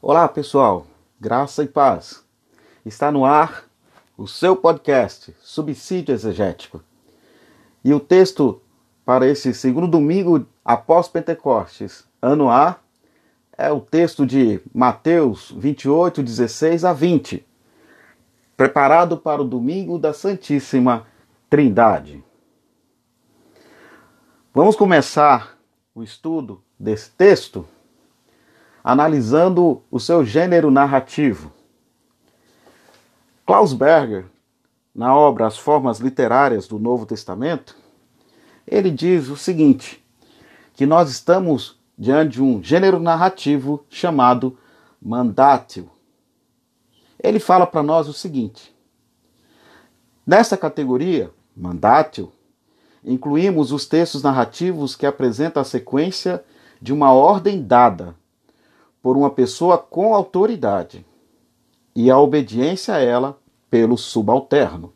Olá, pessoal. Graça e paz. Está no ar o seu podcast Subsídio Exegético. E o texto para esse segundo domingo após Pentecostes, ano A, é o texto de Mateus 28, 16 a 20, preparado para o domingo da Santíssima Trindade. Vamos começar o estudo desse texto analisando o seu gênero narrativo. Klaus Berger, na obra As Formas Literárias do Novo Testamento, ele diz o seguinte: que nós estamos diante de um gênero narrativo chamado mandátil. Ele fala para nós o seguinte: nessa categoria, mandátil, incluímos os textos narrativos que apresentam a sequência de uma ordem dada por uma pessoa com autoridade e a obediência a ela pelo subalterno.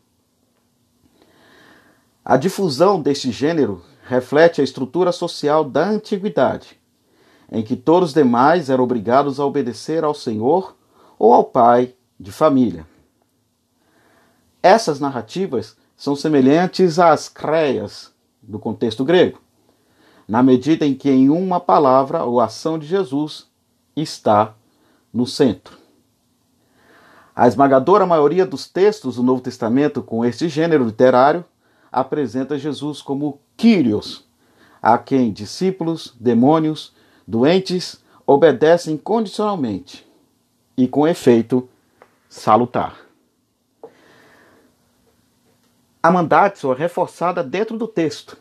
A difusão deste gênero reflete a estrutura social da antiguidade, em que todos os demais eram obrigados a obedecer ao Senhor ou ao pai de família. Essas narrativas são semelhantes às creias do contexto grego, na medida em que em uma palavra ou ação de Jesus está no centro. A esmagadora maioria dos textos do Novo Testamento com este gênero literário apresenta Jesus como Kyrios, a quem discípulos, demônios, doentes obedecem condicionalmente e com efeito salutar. A mandatio é reforçada dentro do texto,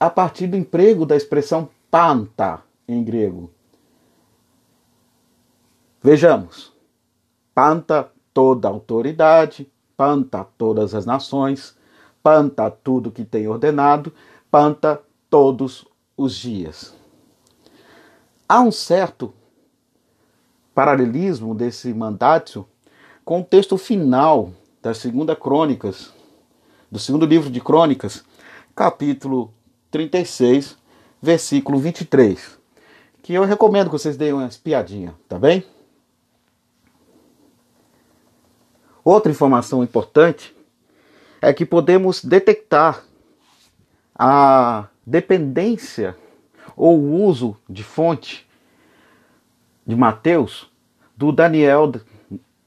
a partir do emprego da expressão panta em grego, Vejamos. Panta toda autoridade, panta todas as nações, panta tudo que tem ordenado, panta todos os dias. Há um certo paralelismo desse mandato com o texto final da segunda Crônicas, do segundo livro de Crônicas, capítulo 36, versículo 23, que eu recomendo que vocês deem uma espiadinha, tá bem? Outra informação importante é que podemos detectar a dependência ou o uso de fonte de Mateus do Daniel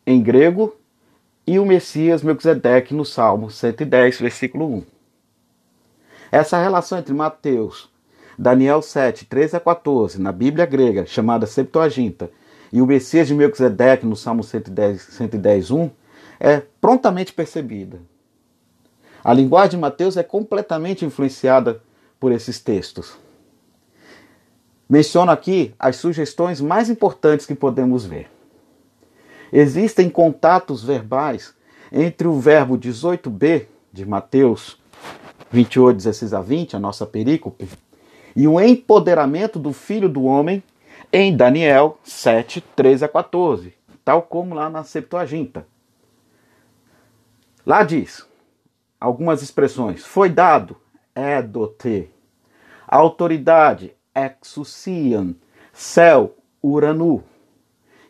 em grego e o Messias Melquisedeque no Salmo 110, versículo 1. Essa relação entre Mateus, Daniel 7, 13 a 14, na Bíblia grega, chamada Septuaginta, e o Messias de Melquisedeque no Salmo 110, 110 1, é prontamente percebida. A linguagem de Mateus é completamente influenciada por esses textos. Menciono aqui as sugestões mais importantes que podemos ver. Existem contatos verbais entre o verbo 18b de Mateus 28, 16 a 20, a nossa perícope, e o empoderamento do Filho do Homem em Daniel 7, 13 a 14, tal como lá na Septuaginta. Lá diz algumas expressões: foi dado, edote, autoridade, exousian, céu, uranu.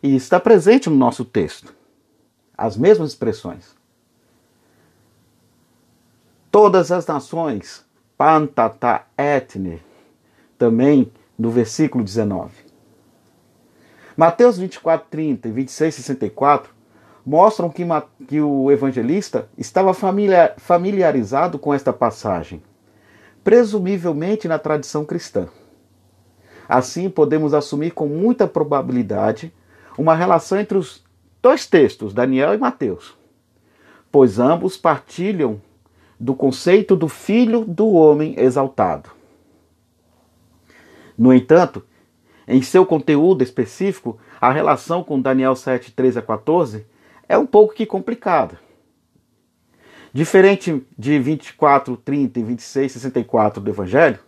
E está presente no nosso texto. As mesmas expressões. Todas as nações, pantata etne, também no versículo 19. Mateus 24, 30 e 26, 64 mostram que, que o evangelista estava familiarizado com esta passagem, presumivelmente na tradição cristã. Assim, podemos assumir com muita probabilidade uma relação entre os dois textos, Daniel e Mateus, pois ambos partilham do conceito do Filho do Homem exaltado. No entanto, em seu conteúdo específico, a relação com Daniel 7, 13 a 14 é um pouco que complicada. Diferente de 24, 30 e 26, 64 do Evangelho,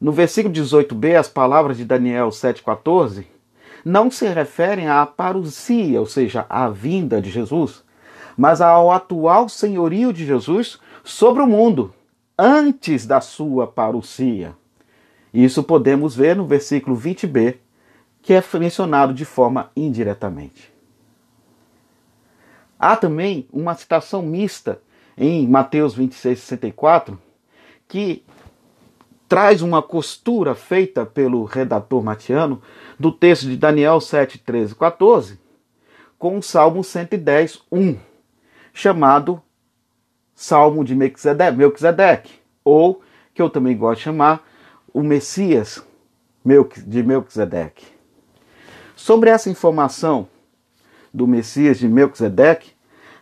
no versículo 18b, as palavras de Daniel 7,14 não se referem à parousia, ou seja, à vinda de Jesus, mas ao atual senhorio de Jesus sobre o mundo, antes da sua parousia. Isso podemos ver no versículo 20b, que é mencionado de forma indiretamente. Há também uma citação mista em Mateus 26, 64, que traz uma costura feita pelo redator matiano do texto de Daniel 7, 13 14, com o Salmo 110, 1, chamado Salmo de Melquisedeque, ou, que eu também gosto de chamar, o Messias de Melquisedeque. Sobre essa informação do Messias de Melquisedeque,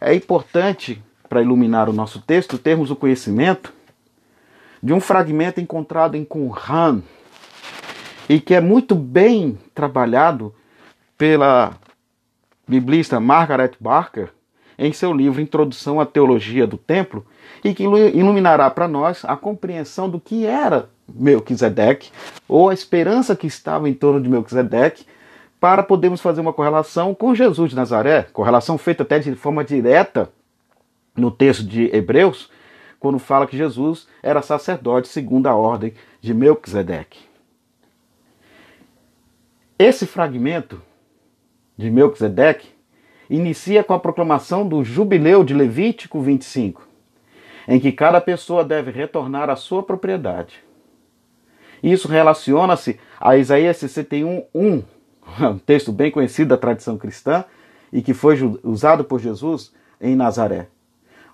é importante, para iluminar o nosso texto, termos o conhecimento de um fragmento encontrado em Qumran e que é muito bem trabalhado pela biblista Margaret Barker em seu livro Introdução à Teologia do Templo e que iluminará para nós a compreensão do que era Melquisedeque ou a esperança que estava em torno de Melquisedeque para podermos fazer uma correlação com Jesus de Nazaré, correlação feita até de forma direta no texto de Hebreus, quando fala que Jesus era sacerdote segundo a ordem de Melquisedeque. Esse fragmento de Melquisedeque inicia com a proclamação do jubileu de Levítico 25, em que cada pessoa deve retornar à sua propriedade. Isso relaciona-se a Isaías 61, 1, um texto bem conhecido da tradição cristã e que foi usado por Jesus em Nazaré.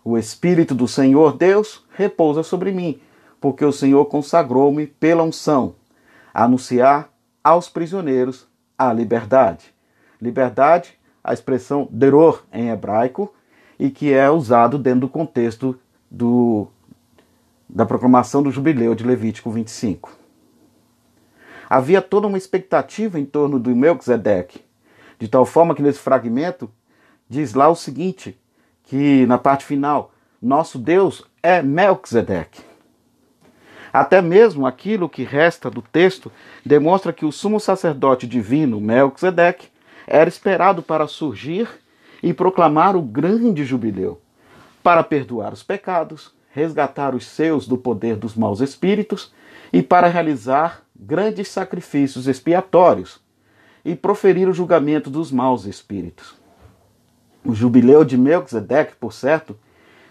O Espírito do Senhor Deus repousa sobre mim, porque o Senhor consagrou-me pela unção, a anunciar aos prisioneiros a liberdade. Liberdade, a expressão deror em hebraico, e que é usado dentro do contexto do, da proclamação do jubileu de Levítico 25. Havia toda uma expectativa em torno do Melquisedeque, de tal forma que nesse fragmento diz lá o seguinte: que na parte final, nosso Deus é Melquisedeque. Até mesmo aquilo que resta do texto demonstra que o sumo sacerdote divino Melquisedeque era esperado para surgir e proclamar o grande jubileu, para perdoar os pecados, resgatar os seus do poder dos maus espíritos e para realizar grandes sacrifícios expiatórios e proferir o julgamento dos maus espíritos. O jubileu de Melquisedeque, por certo,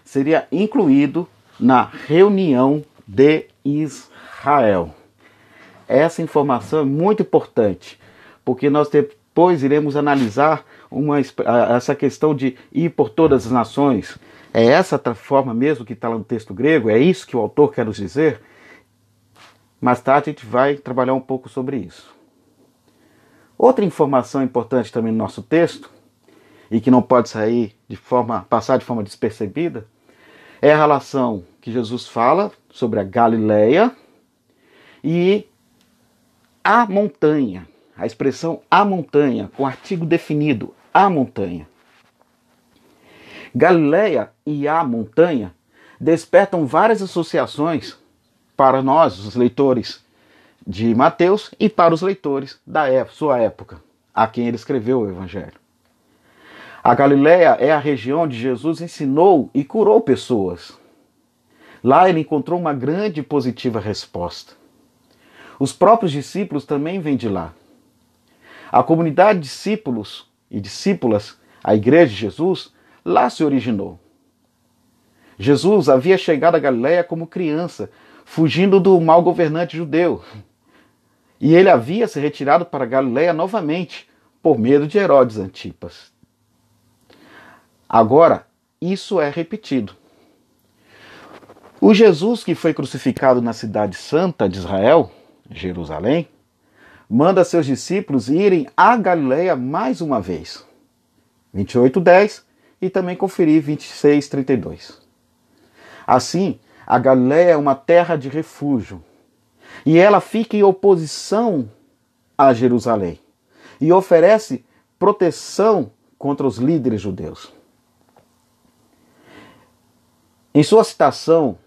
seria incluído na reunião de Israel. Essa informação é muito importante, porque nós depois iremos analisar uma, essa questão de ir por todas as nações. É essa forma mesmo que está lá no texto grego? É isso que o autor quer nos dizer? Mais tarde a gente vai trabalhar um pouco sobre isso. Outra informação importante também no nosso texto e que não pode sair de forma passar de forma despercebida é a relação que Jesus fala sobre a Galileia e a montanha, a expressão a montanha com artigo definido, a montanha. Galileia e a montanha despertam várias associações para nós, os leitores de Mateus, e para os leitores da sua época, a quem ele escreveu o Evangelho. A Galiléia é a região onde Jesus ensinou e curou pessoas. Lá ele encontrou uma grande e positiva resposta. Os próprios discípulos também vêm de lá. A comunidade de discípulos e discípulas, a igreja de Jesus, lá se originou. Jesus havia chegado a Galiléia como criança, fugindo do mau governante judeu. E ele havia se retirado para Galiléia novamente, por medo de Herodes Antipas. Agora, isso é repetido. O Jesus que foi crucificado na cidade santa de Israel, Jerusalém, manda seus discípulos irem a Galiléia mais uma vez. 28:10 e também conferir 26:32. Assim, a Galiléia é uma terra de refúgio, e ela fica em oposição a Jerusalém e oferece proteção contra os líderes judeus. Em sua citação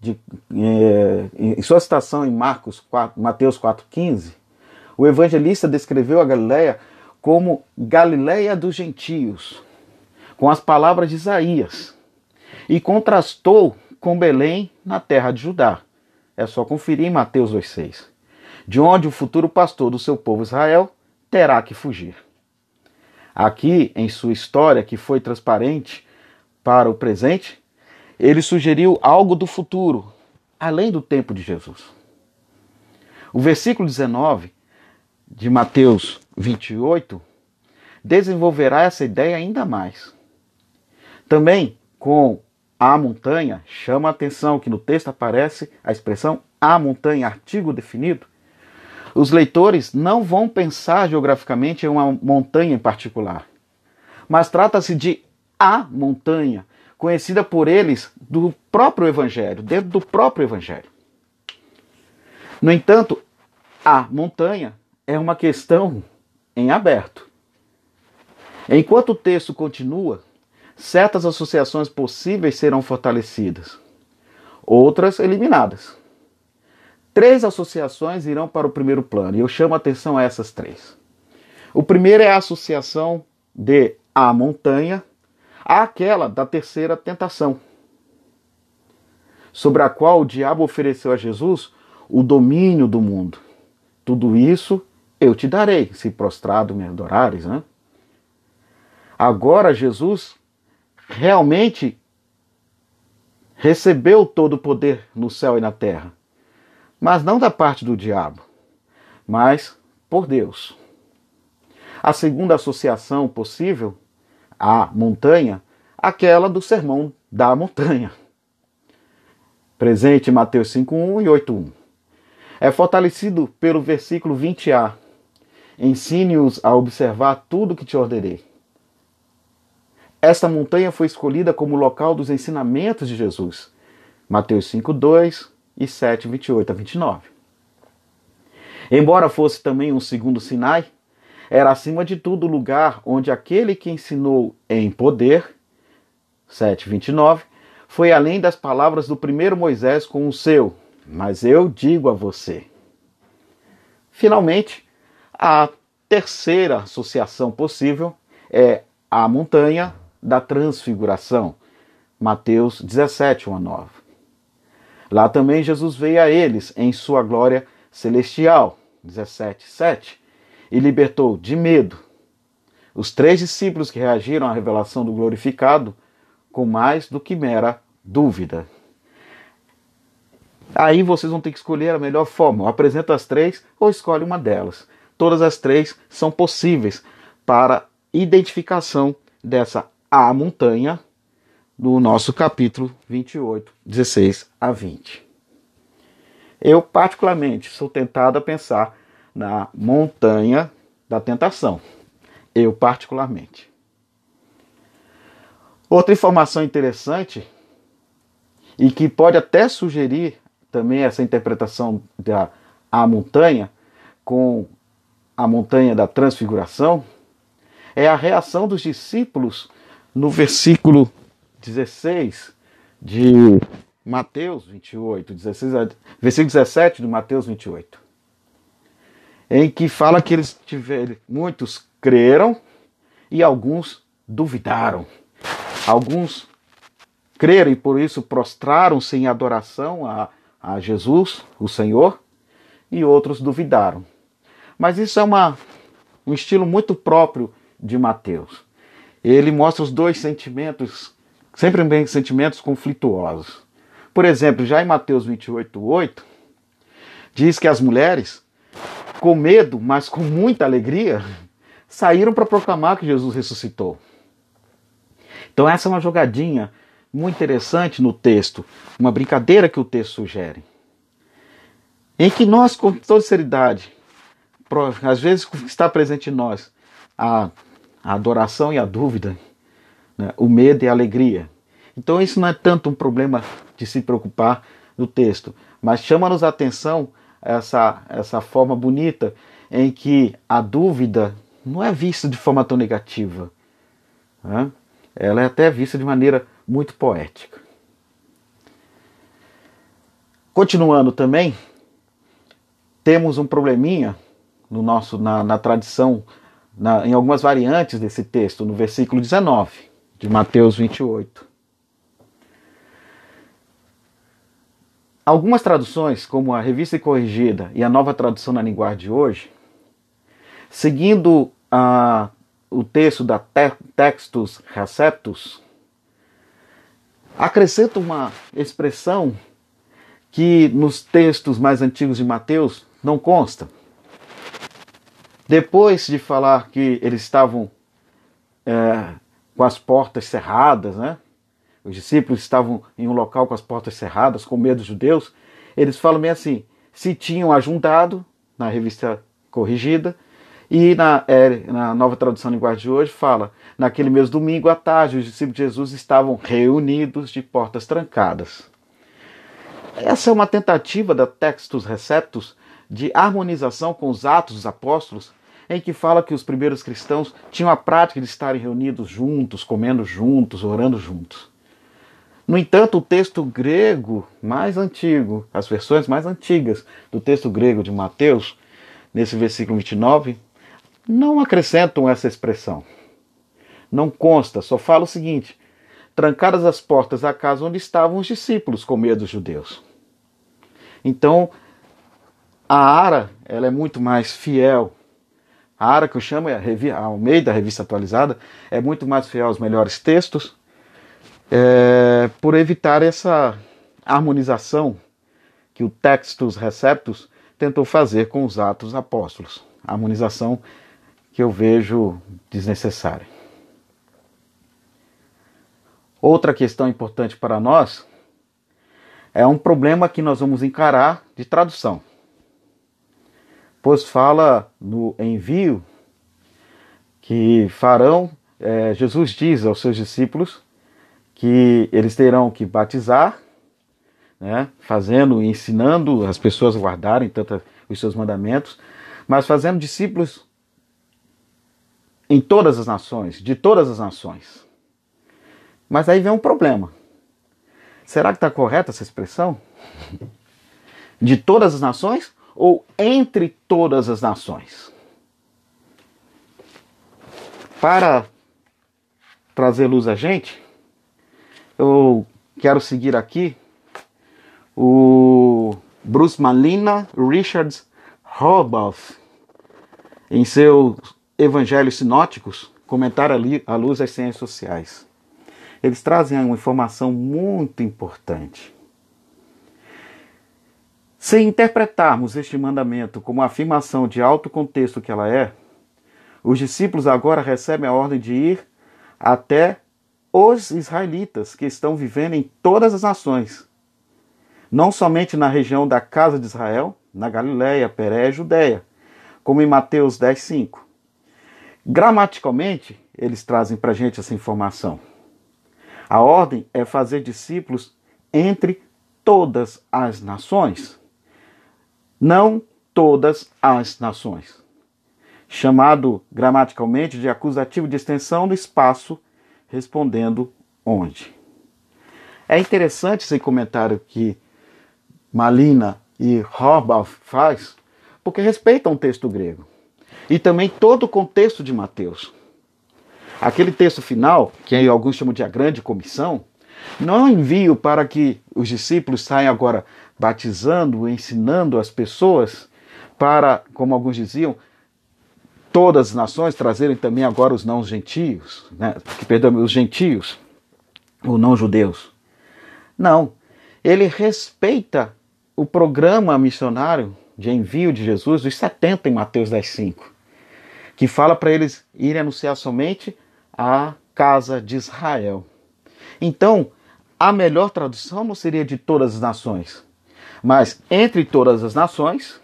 de, é, em sua citação em Marcos 4, Mateus 4,15, o evangelista descreveu a Galiléia como Galiléia dos gentios, com as palavras de Isaías, e contrastou com Belém na terra de Judá. É só conferir em Mateus 2,6, de onde o futuro pastor do seu povo Israel terá que fugir. Aqui, em sua história, que foi transparente para o presente, ele sugeriu algo do futuro, além do tempo de Jesus. O versículo 19 de Mateus 28 desenvolverá essa ideia ainda mais. Também com a montanha, chama a atenção que no texto aparece a expressão a montanha, artigo definido. Os leitores não vão pensar geograficamente em uma montanha em particular, mas trata-se de a montanha, conhecida por eles do próprio Evangelho, dentro do próprio Evangelho. No entanto, a montanha é uma questão em aberto. Enquanto o texto continua, certas associações possíveis serão fortalecidas, outras eliminadas. Três associações irão para o primeiro plano, e eu chamo a atenção a essas três. O primeiro é a associação de a montanha àquela da terceira tentação, sobre a qual o diabo ofereceu a Jesus o domínio do mundo. Tudo isso eu te darei, se prostrado me adorares. Né? Agora Jesus realmente recebeu todo o poder no céu e na terra, mas não da parte do diabo, mas por Deus. A segunda associação possível, a montanha, aquela do sermão da montanha. Presente em Mateus 5.1 e 8.1. É fortalecido pelo versículo 20a. Ensine-os a observar tudo que te ordenei. Esta montanha foi escolhida como local dos ensinamentos de Jesus. Mateus 5, 2 e 7, 28 a 29. Embora fosse também um segundo Sinai, era acima de tudo o lugar onde aquele que ensinou em poder, 7, 29, foi além das palavras do primeiro Moisés com o seu, mas eu digo a você. Finalmente, a terceira associação possível é a montanha da transfiguração. Mateus 17, 1 a 9. Lá também Jesus veio a eles em sua glória celestial, 17, 7, e libertou de medo os três discípulos que reagiram à revelação do glorificado com mais do que mera dúvida. Aí vocês vão ter que escolher a melhor forma. Ou apresenta as três ou escolhe uma delas. Todas as três são possíveis para identificação dessa a montanha do nosso capítulo 28, 16 a 20. Eu, particularmente, sou tentado a pensar na montanha da tentação. Eu, particularmente. Outra informação interessante e que pode até sugerir também essa interpretação da a montanha com a montanha da transfiguração é a reação dos discípulos no versículo 16 de Mateus 28, 16, versículo 17 de Mateus 28, em que fala que eles tiveram, muitos creram e alguns duvidaram. Alguns creram e por isso prostraram-se em adoração a, a Jesus, o Senhor, e outros duvidaram. Mas isso é uma, um estilo muito próprio de Mateus ele mostra os dois sentimentos, sempre bem sentimentos conflituosos. Por exemplo, já em Mateus 28, 8, diz que as mulheres, com medo, mas com muita alegria, saíram para proclamar que Jesus ressuscitou. Então, essa é uma jogadinha muito interessante no texto, uma brincadeira que o texto sugere. Em que nós, com toda sinceridade, às vezes está presente em nós a a adoração e a dúvida, né? o medo e a alegria. Então isso não é tanto um problema de se preocupar no texto, mas chama-nos a atenção essa, essa forma bonita em que a dúvida não é vista de forma tão negativa. Né? Ela é até vista de maneira muito poética. Continuando também, temos um probleminha no nosso, na, na tradição na, em algumas variantes desse texto, no versículo 19 de Mateus 28. Algumas traduções, como a Revista Corrigida e a Nova Tradução na Linguagem de hoje, Seguindo a, o texto da te, Textus Receptus, acrescenta uma expressão que nos textos mais antigos de Mateus não consta. Depois de falar que eles estavam é, com as portas cerradas, né? Os discípulos estavam em um local com as portas cerradas, com medo dos judeus. Eles falam bem assim: se tinham ajuntado, na revista corrigida, e na, é, na nova tradução em linguagem de hoje fala: naquele mesmo domingo à tarde, os discípulos de Jesus estavam reunidos de portas trancadas. Essa é uma tentativa da Textus Receptus de harmonização com os Atos dos Apóstolos, em que fala que os primeiros cristãos tinham a prática de estarem reunidos juntos, comendo juntos, orando juntos. No entanto, o texto grego mais antigo, as versões mais antigas do texto grego de Mateus, nesse versículo 29, não acrescentam essa expressão. Não consta, só fala o seguinte: trancadas as portas da casa onde estavam os discípulos com medo dos judeus. Então, a Ara ela é muito mais fiel. A Ara que eu chamo é ao meio da revista atualizada é muito mais fiel aos melhores textos, é, por evitar essa harmonização que o Textus Receptus tentou fazer com os Atos Apóstolos. A harmonização que eu vejo desnecessária. Outra questão importante para nós é um problema que nós vamos encarar de tradução. Pois fala no envio que farão, é, Jesus diz aos seus discípulos que eles terão que batizar, né, fazendo e ensinando as pessoas a guardarem tanto os seus mandamentos, mas fazendo discípulos em todas as nações, de todas as nações. Mas aí vem um problema. Será que está correta essa expressão? De todas as nações ou entre todas as nações? Para trazer luz a gente, eu quero seguir aqui o Bruce Malina Richards Roboth em seus Evangelhos Sinóticos, comentário à luz das ciências sociais eles trazem uma informação muito importante. Se interpretarmos este mandamento como afirmação de alto contexto que ela é, os discípulos agora recebem a ordem de ir até os israelitas que estão vivendo em todas as nações, não somente na região da casa de Israel, na Galiléia, Peré e Judéia, como em Mateus 10, 5. Gramaticalmente, eles trazem para a gente essa informação. A ordem é fazer discípulos entre todas as nações. Não todas as nações. Chamado gramaticalmente de acusativo de extensão do espaço, respondendo onde. É interessante esse comentário que Malina e Horbaugh faz, porque respeitam o texto grego e também todo o contexto de Mateus. Aquele texto final, que alguns chamam de a grande comissão, não é um envio para que os discípulos saiam agora batizando, ensinando as pessoas para, como alguns diziam, todas as nações trazerem também agora os não gentios, né? perdão, os gentios, ou não judeus. Não, ele respeita o programa missionário de envio de Jesus dos 70 em Mateus 10:5, que fala para eles irem anunciar somente a casa de Israel. Então, a melhor tradução não seria de todas as nações, mas entre todas as nações,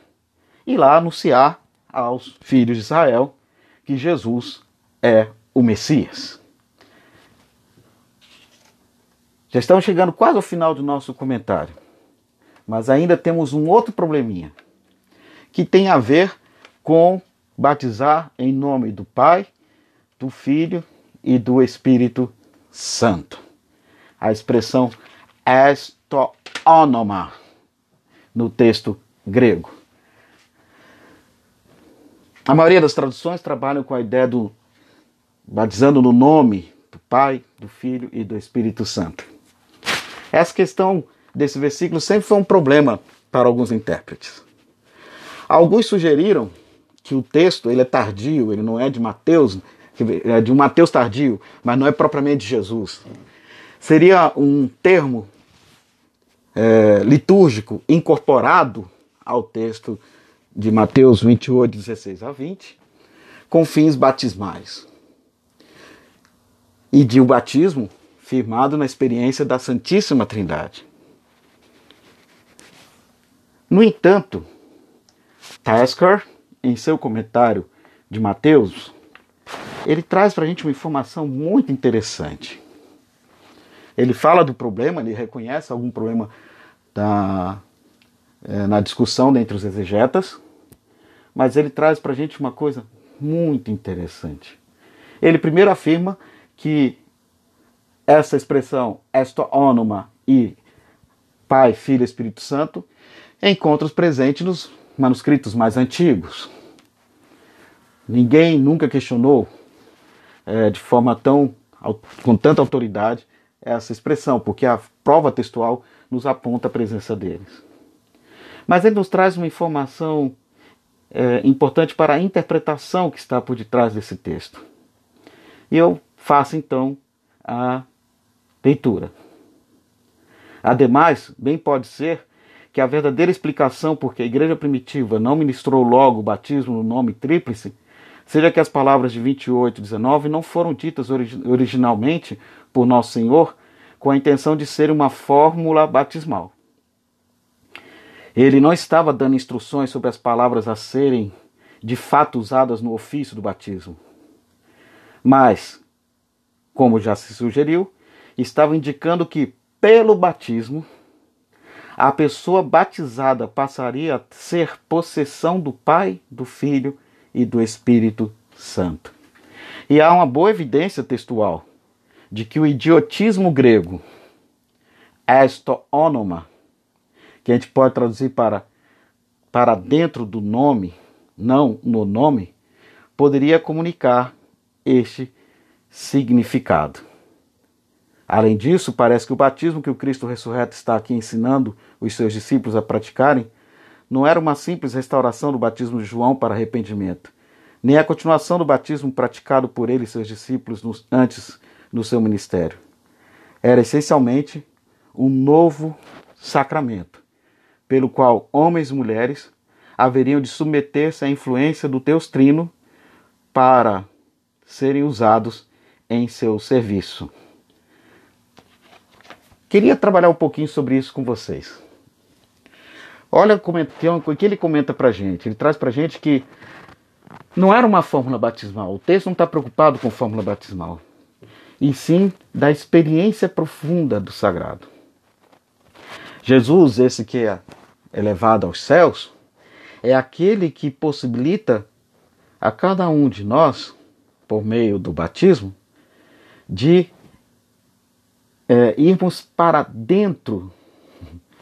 e lá anunciar aos filhos de Israel que Jesus é o Messias. Já estamos chegando quase ao final do nosso comentário, mas ainda temos um outro probleminha que tem a ver com batizar em nome do Pai, do Filho e do Espírito Santo. A expressão estoonoma no texto grego. A maioria das traduções trabalham com a ideia do batizando no nome do Pai, do Filho e do Espírito Santo. Essa questão desse versículo sempre foi um problema para alguns intérpretes. Alguns sugeriram que o texto ele é tardio, ele não é de Mateus, é de um Mateus tardio, mas não é propriamente de Jesus. Seria um termo é, litúrgico incorporado ao texto de Mateus 28, 16 a 20, com fins batismais. E de o um batismo firmado na experiência da Santíssima Trindade. No entanto, Tasker, em seu comentário de Mateus, ele traz para a gente uma informação muito interessante. Ele fala do problema, ele reconhece algum problema da, é, na discussão dentre os exegetas, mas ele traz para a gente uma coisa muito interessante. Ele primeiro afirma que essa expressão esto onoma e Pai, Filho e Espírito Santo encontra-os presentes nos manuscritos mais antigos. Ninguém nunca questionou é, de forma tão com tanta autoridade essa expressão, porque a prova textual nos aponta a presença deles. Mas ele nos traz uma informação é, importante para a interpretação que está por detrás desse texto. E eu faço então a leitura. Ademais, bem pode ser que a verdadeira explicação por que a igreja primitiva não ministrou logo o batismo no nome tríplice seja que as palavras de 28 e 19 não foram ditas originalmente por Nosso Senhor com a intenção de ser uma fórmula batismal. Ele não estava dando instruções sobre as palavras a serem de fato usadas no ofício do batismo. Mas, como já se sugeriu, estava indicando que, pelo batismo, a pessoa batizada passaria a ser possessão do Pai, do Filho e do Espírito Santo. E há uma boa evidência textual de que o idiotismo grego esto onoma, que a gente pode traduzir para para dentro do nome, não no nome, poderia comunicar este significado. Além disso, parece que o batismo que o Cristo ressurreto está aqui ensinando os seus discípulos a praticarem não era uma simples restauração do batismo de João para arrependimento, nem a continuação do batismo praticado por ele e seus discípulos antes no seu ministério. Era essencialmente um novo sacramento, pelo qual homens e mulheres haveriam de submeter-se à influência do Deus Trino para serem usados em seu serviço. Queria trabalhar um pouquinho sobre isso com vocês. Olha o que ele comenta para gente. Ele traz para gente que não era uma fórmula batismal. O texto não está preocupado com fórmula batismal, e sim da experiência profunda do sagrado. Jesus, esse que é elevado aos céus, é aquele que possibilita a cada um de nós, por meio do batismo, de é, irmos para dentro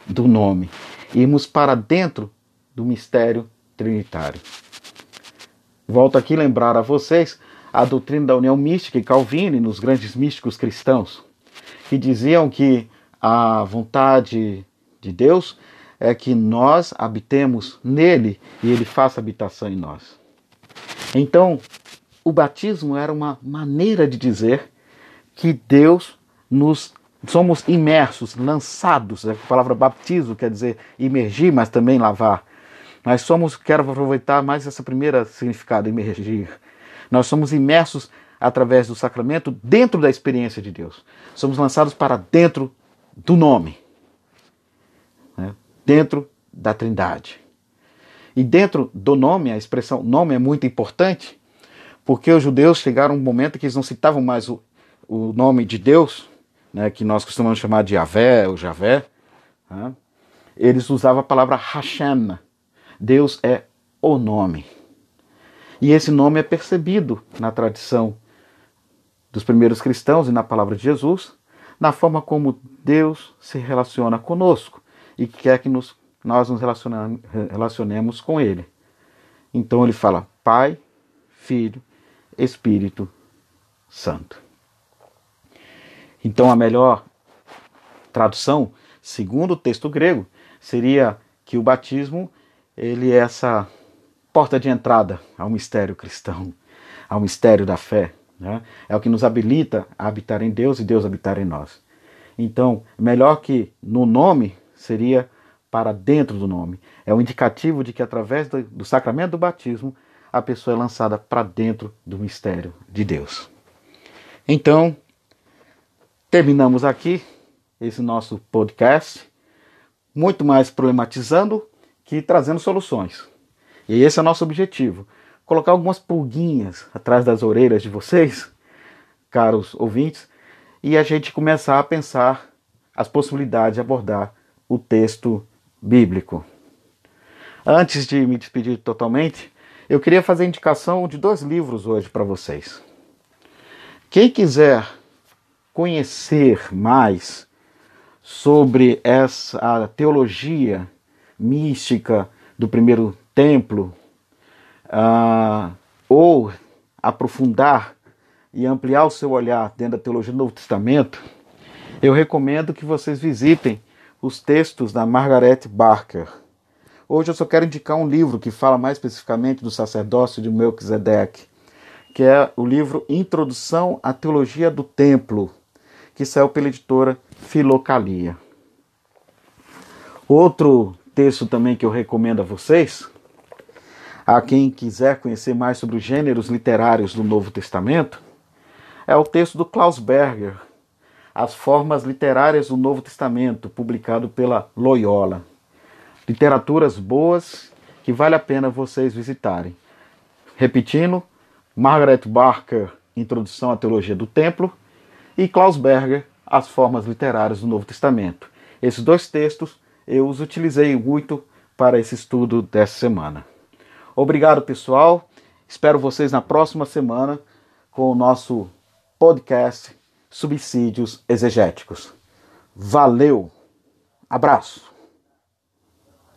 do nome, irmos para dentro do mistério trinitário. Volto aqui lembrar a vocês a doutrina da união mística e Calvino nos grandes místicos cristãos, que diziam que a vontade de Deus é que nós habitemos nele e ele faça habitação em nós. Então, o batismo era uma maneira de dizer que Deus nos somos imersos, lançados. A palavra baptizo quer dizer imergir, mas também lavar. Nós somos, quero aproveitar mais essa primeira significado, imergir. Nós somos imersos através do sacramento dentro da experiência de Deus. Somos lançados para dentro do nome, né? dentro da Trindade. E dentro do nome, a expressão nome é muito importante, porque os judeus chegaram a um momento que eles não citavam mais o, o nome de Deus, né, que nós costumamos chamar de Javé ou Javé, né, eles usavam a palavra Hashem. Deus é o nome. E esse nome é percebido na tradição dos primeiros cristãos e na palavra de Jesus, na forma como Deus se relaciona conosco e quer que nos, nós nos relacionemos com Ele. Então ele fala Pai, Filho, Espírito Santo. Então a melhor tradução, segundo o texto grego, seria que o batismo ele é essa porta de entrada ao mistério cristão, ao mistério da fé. Né? É o que nos habilita a habitar em Deus e Deus habitar em nós. Então, melhor que no nome seria para dentro do nome. É um indicativo de que através do, sacramento do batismo a pessoa é lançada para dentro do mistério de Deus. Então, terminamos aqui esse nosso podcast, muito mais problematizando que trazendo soluções. E esse é o nosso objetivo: colocar algumas pulguinhas atrás das orelhas de vocês, caros ouvintes, e a gente começar a pensar as possibilidades de abordar o texto bíblico. Antes de me despedir totalmente, eu queria fazer indicação de dois livros hoje para vocês. Quem quiser conhecer mais sobre essa teologia mística do primeiro templo, uh, ou aprofundar e ampliar o seu olhar dentro da teologia do Novo Testamento, eu recomendo que vocês visitem os textos da Margaret Barker. Hoje eu só quero indicar um livro que fala mais especificamente do sacerdócio de Melquisedeque, que é o livro Introdução à Teologia do Templo, que saiu pela editora Filocalia. Outro texto também que eu recomendo a vocês, a quem quiser conhecer mais sobre os gêneros literários do Novo Testamento, é o texto do Klaus Berger, As Formas Literárias do Novo Testamento, publicado pela Loyola. Literaturas boas que vale a pena vocês visitarem. Repetindo, Margaret Barker, Introdução à Teologia do Templo, e Klaus Berger, As Formas Literárias do Novo Testamento. Esses dois textos eu os utilizei muito para esse estudo dessa semana. Obrigado, pessoal. Espero vocês na próxima semana com o nosso podcast Subsídios Exegéticos. Valeu! Abraço!